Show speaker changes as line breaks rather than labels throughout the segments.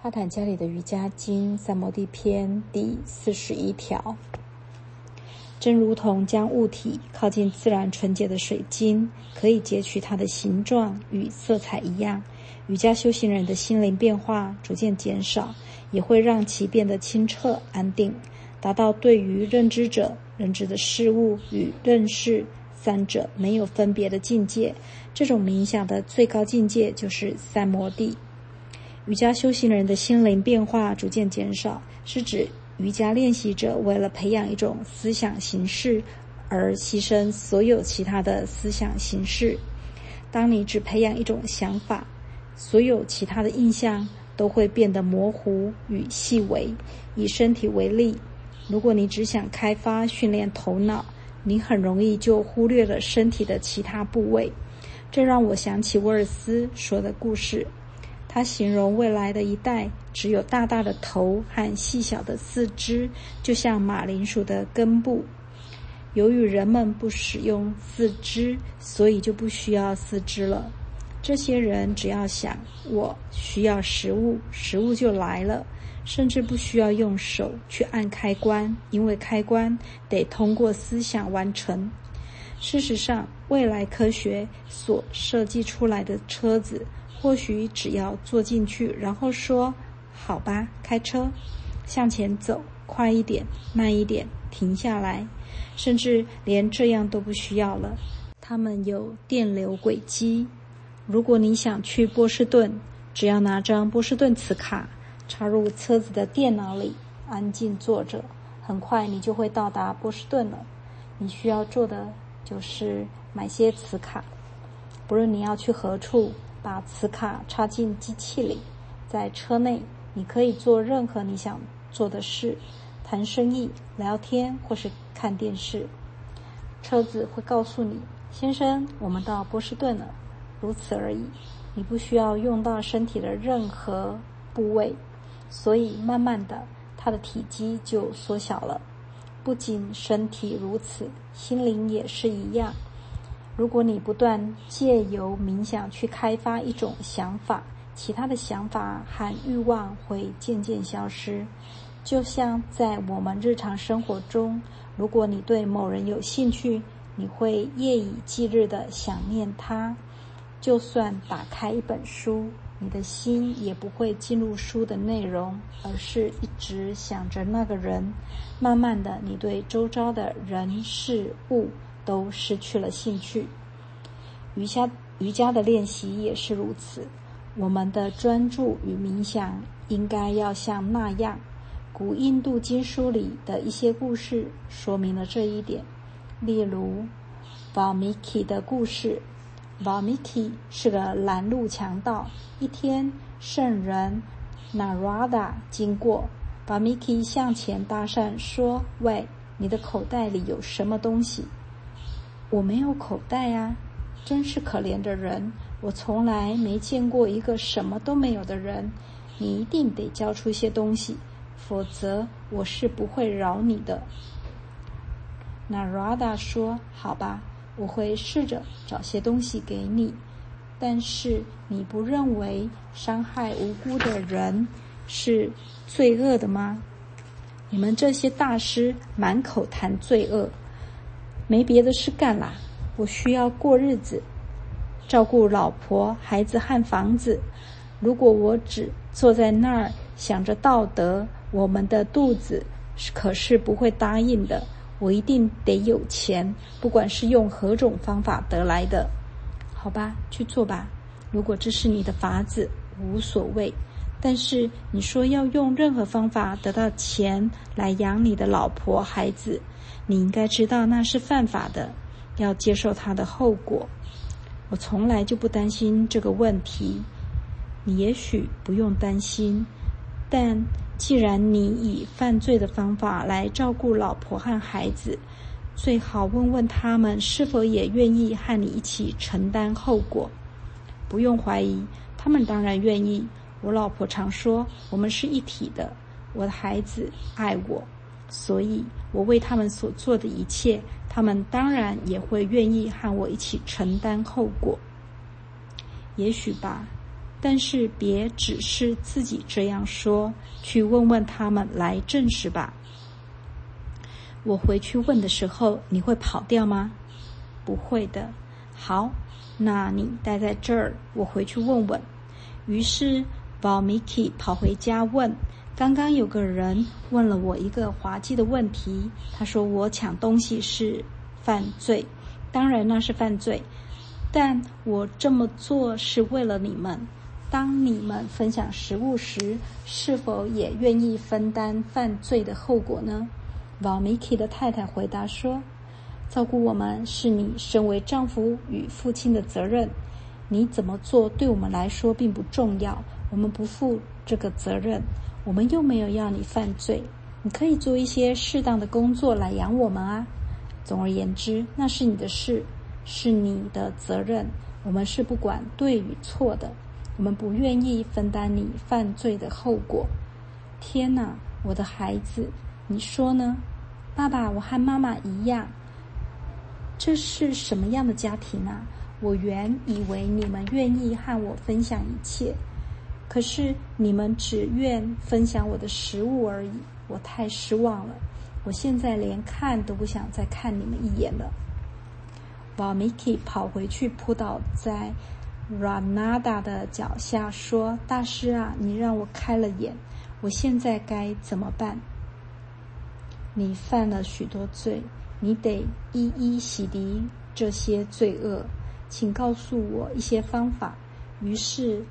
帕坦加里的瑜伽经三摩地篇第四十一条，真如同将物体靠近自然纯洁的水晶，可以截取它的形状与色彩一样。瑜伽修行人的心灵变化逐渐减少，也会让其变得清澈安定，达到对于认知者认知的事物与认识三者没有分别的境界。这种冥想的最高境界就是三摩地。瑜伽修行人的心灵变化逐渐减少，是指瑜伽练习者为了培养一种思想形式而牺牲所有其他的思想形式。当你只培养一种想法，所有其他的印象都会变得模糊与细微。以身体为例，如果你只想开发训练头脑，你很容易就忽略了身体的其他部位。这让我想起威尔斯说的故事。他形容未来的一代只有大大的头和细小的四肢，就像马铃薯的根部。由于人们不使用四肢，所以就不需要四肢了。这些人只要想我需要食物，食物就来了，甚至不需要用手去按开关，因为开关得通过思想完成。事实上，未来科学所设计出来的车子。或许只要坐进去，然后说：“好吧，开车，向前走，快一点，慢一点，停下来。”甚至连这样都不需要了。他们有电流轨迹。如果你想去波士顿，只要拿张波士顿磁卡插入车子的电脑里，安静坐着，很快你就会到达波士顿了。你需要做的就是买些磁卡，不论你要去何处。把磁卡插进机器里，在车内你可以做任何你想做的事，谈生意、聊天或是看电视。车子会告诉你：“先生，我们到波士顿了。”如此而已。你不需要用到身体的任何部位，所以慢慢的，它的体积就缩小了。不仅身体如此，心灵也是一样。如果你不断借由冥想去开发一种想法，其他的想法和欲望会渐渐消失。就像在我们日常生活中，如果你对某人有兴趣，你会夜以继日的想念他。就算打开一本书，你的心也不会进入书的内容，而是一直想着那个人。慢慢的，你对周遭的人事物。都失去了兴趣。瑜伽瑜伽的练习也是如此。我们的专注与冥想应该要像那样。古印度经书里的一些故事说明了这一点。例如，Valmiki 的故事。Valmiki 是个拦路强盗。一天，圣人 Narada 经过，Valmiki 向前搭讪说：“喂，你的口袋里有什么东西？”我没有口袋呀，真是可怜的人！我从来没见过一个什么都没有的人。你一定得交出些东西，否则我是不会饶你的。那 Rada 说：“好吧，我会试着找些东西给你。但是你不认为伤害无辜的人是罪恶的吗？你们这些大师满口谈罪恶。”没别的事干啦，我需要过日子，照顾老婆、孩子和房子。如果我只坐在那儿想着道德，我们的肚子可是不会答应的。我一定得有钱，不管是用何种方法得来的。好吧，去做吧。如果这是你的法子，无所谓。但是你说要用任何方法得到钱来养你的老婆孩子，你应该知道那是犯法的，要接受它的后果。我从来就不担心这个问题，你也许不用担心。但既然你以犯罪的方法来照顾老婆和孩子，最好问问他们是否也愿意和你一起承担后果。不用怀疑，他们当然愿意。我老婆常说，我们是一体的。我的孩子爱我，所以我为他们所做的一切，他们当然也会愿意和我一起承担后果。也许吧，但是别只是自己这样说，去问问他们来证实吧。我回去问的时候，你会跑掉吗？不会的。好，那你待在这儿，我回去问问。于是 v a l m i k i 跑回家问：刚刚有个人问了我一个滑稽的问题，他说我抢东西是犯罪，当然那是犯罪，但我这么做是为了你们。当你们分享食物时，是否也愿意分担犯罪的后果呢？瓦米奇的太太回答说：“照顾我们是你身为丈夫与父亲的责任。你怎么做对我们来说并不重要，我们不负这个责任。我们又没有要你犯罪。你可以做一些适当的工作来养我们啊。总而言之，那是你的事，是你的责任。我们是不管对与错的。我们不愿意分担你犯罪的后果。天哪，我的孩子！”你说呢，爸爸？我和妈妈一样，这是什么样的家庭啊？我原以为你们愿意和我分享一切，可是你们只愿分享我的食物而已。我太失望了，我现在连看都不想再看你们一眼了。瓦米奇跑回去扑倒在 Ranada 的脚下，说：“大师啊，你让我开了眼，我现在该怎么办？”你犯了许多罪，你得一一洗涤这些罪恶。请告诉我一些方法。于是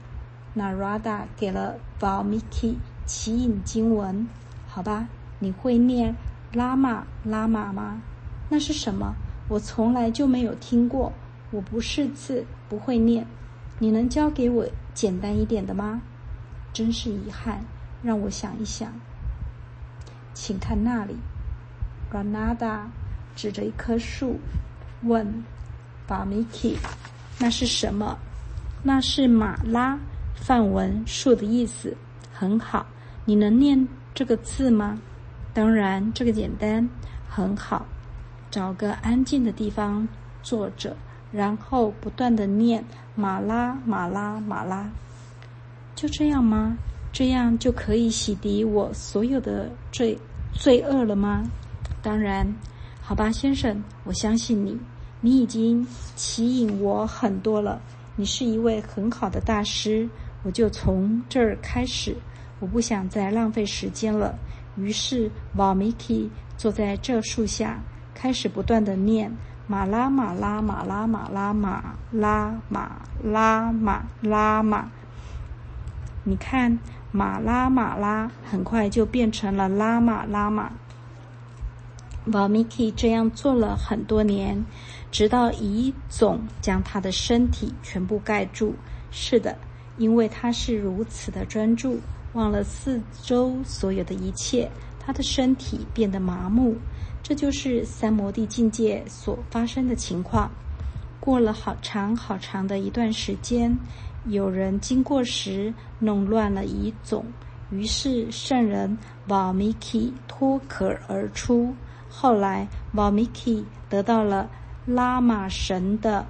，Narada 给了 Valmiki 奇引经文。好吧，你会念拉玛拉玛吗？那是什么？我从来就没有听过。我不识字，不会念。你能教给我简单一点的吗？真是遗憾。让我想一想。请看那里。Ranada 指着一棵树，问 b a m i k i 那是什么？”“那是马拉梵文树的意思。”“很好，你能念这个字吗？”“当然，这个简单。”“很好，找个安静的地方坐着，然后不断的念马拉马拉马拉。”“就这样吗？这样就可以洗涤我所有的罪罪恶了吗？”当然，好吧，先生，我相信你。你已经吸引我很多了。你是一位很好的大师。我就从这儿开始。我不想再浪费时间了。于是，瓦米奇坐在这树下，开始不断的念：马拉马拉马拉马拉马拉马拉马拉马。你看，马拉马拉很快就变成了拉玛拉玛。瓦米奇这样做了很多年，直到乙总将他的身体全部盖住。是的，因为他是如此的专注，忘了四周所有的一切，他的身体变得麻木。这就是三摩地境界所发生的情况。过了好长好长的一段时间，有人经过时弄乱了遗种，于是圣人瓦米奇脱壳而出。后来，瓦米奇得到了拉玛神的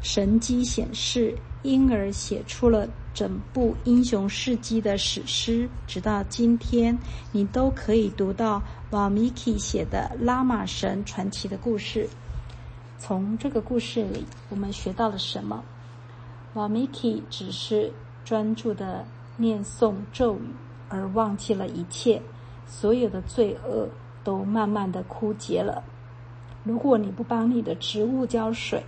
神迹显示，因而写出了整部英雄事迹的史诗。直到今天，你都可以读到瓦米奇写的拉玛神传奇的故事。从这个故事里，我们学到了什么？瓦米奇只是专注的念诵咒语，而忘记了一切，所有的罪恶。都慢慢的枯竭了。如果你不帮你的植物浇水，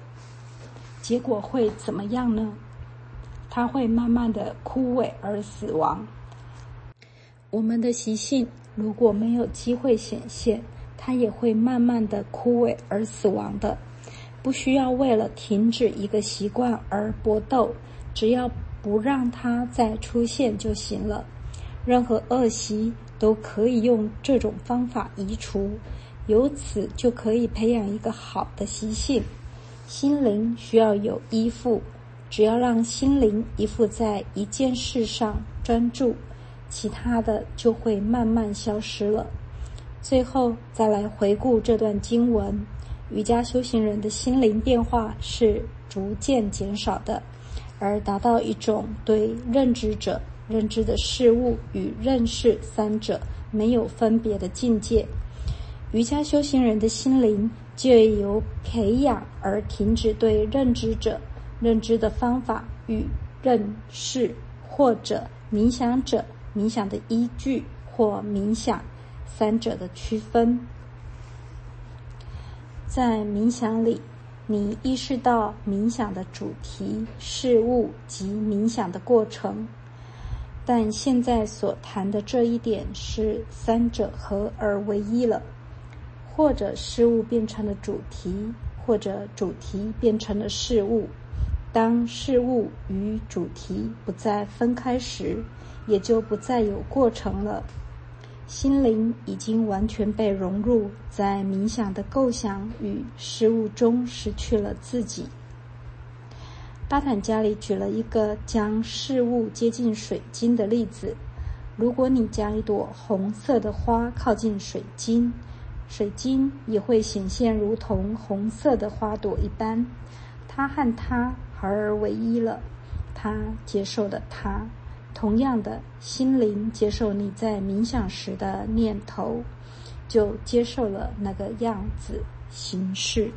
结果会怎么样呢？它会慢慢的枯萎而死亡。我们的习性如果没有机会显现，它也会慢慢的枯萎而死亡的。不需要为了停止一个习惯而搏斗，只要不让它再出现就行了。任何恶习。都可以用这种方法移除，由此就可以培养一个好的习性。心灵需要有依附，只要让心灵依附在一件事上专注，其他的就会慢慢消失了。最后再来回顾这段经文：瑜伽修行人的心灵变化是逐渐减少的，而达到一种对认知者、认知的事物与认识三者没有分别的境界。瑜伽修行人的心灵借由培养而停止对认知者、认知的方法与认识，或者冥想者、冥想的依据或冥想三者的区分。在冥想里，你意识到冥想的主题、事物及冥想的过程，但现在所谈的这一点是三者合而为一了。或者事物变成了主题，或者主题变成了事物。当事物与主题不再分开时，也就不再有过程了。心灵已经完全被融入在冥想的构想与事物中，失去了自己。巴坦加里举了一个将事物接近水晶的例子：如果你将一朵红色的花靠近水晶。水晶也会显现如同红色的花朵一般，它和它而为一了。他接受的他，同样的心灵接受你在冥想时的念头，就接受了那个样子形式。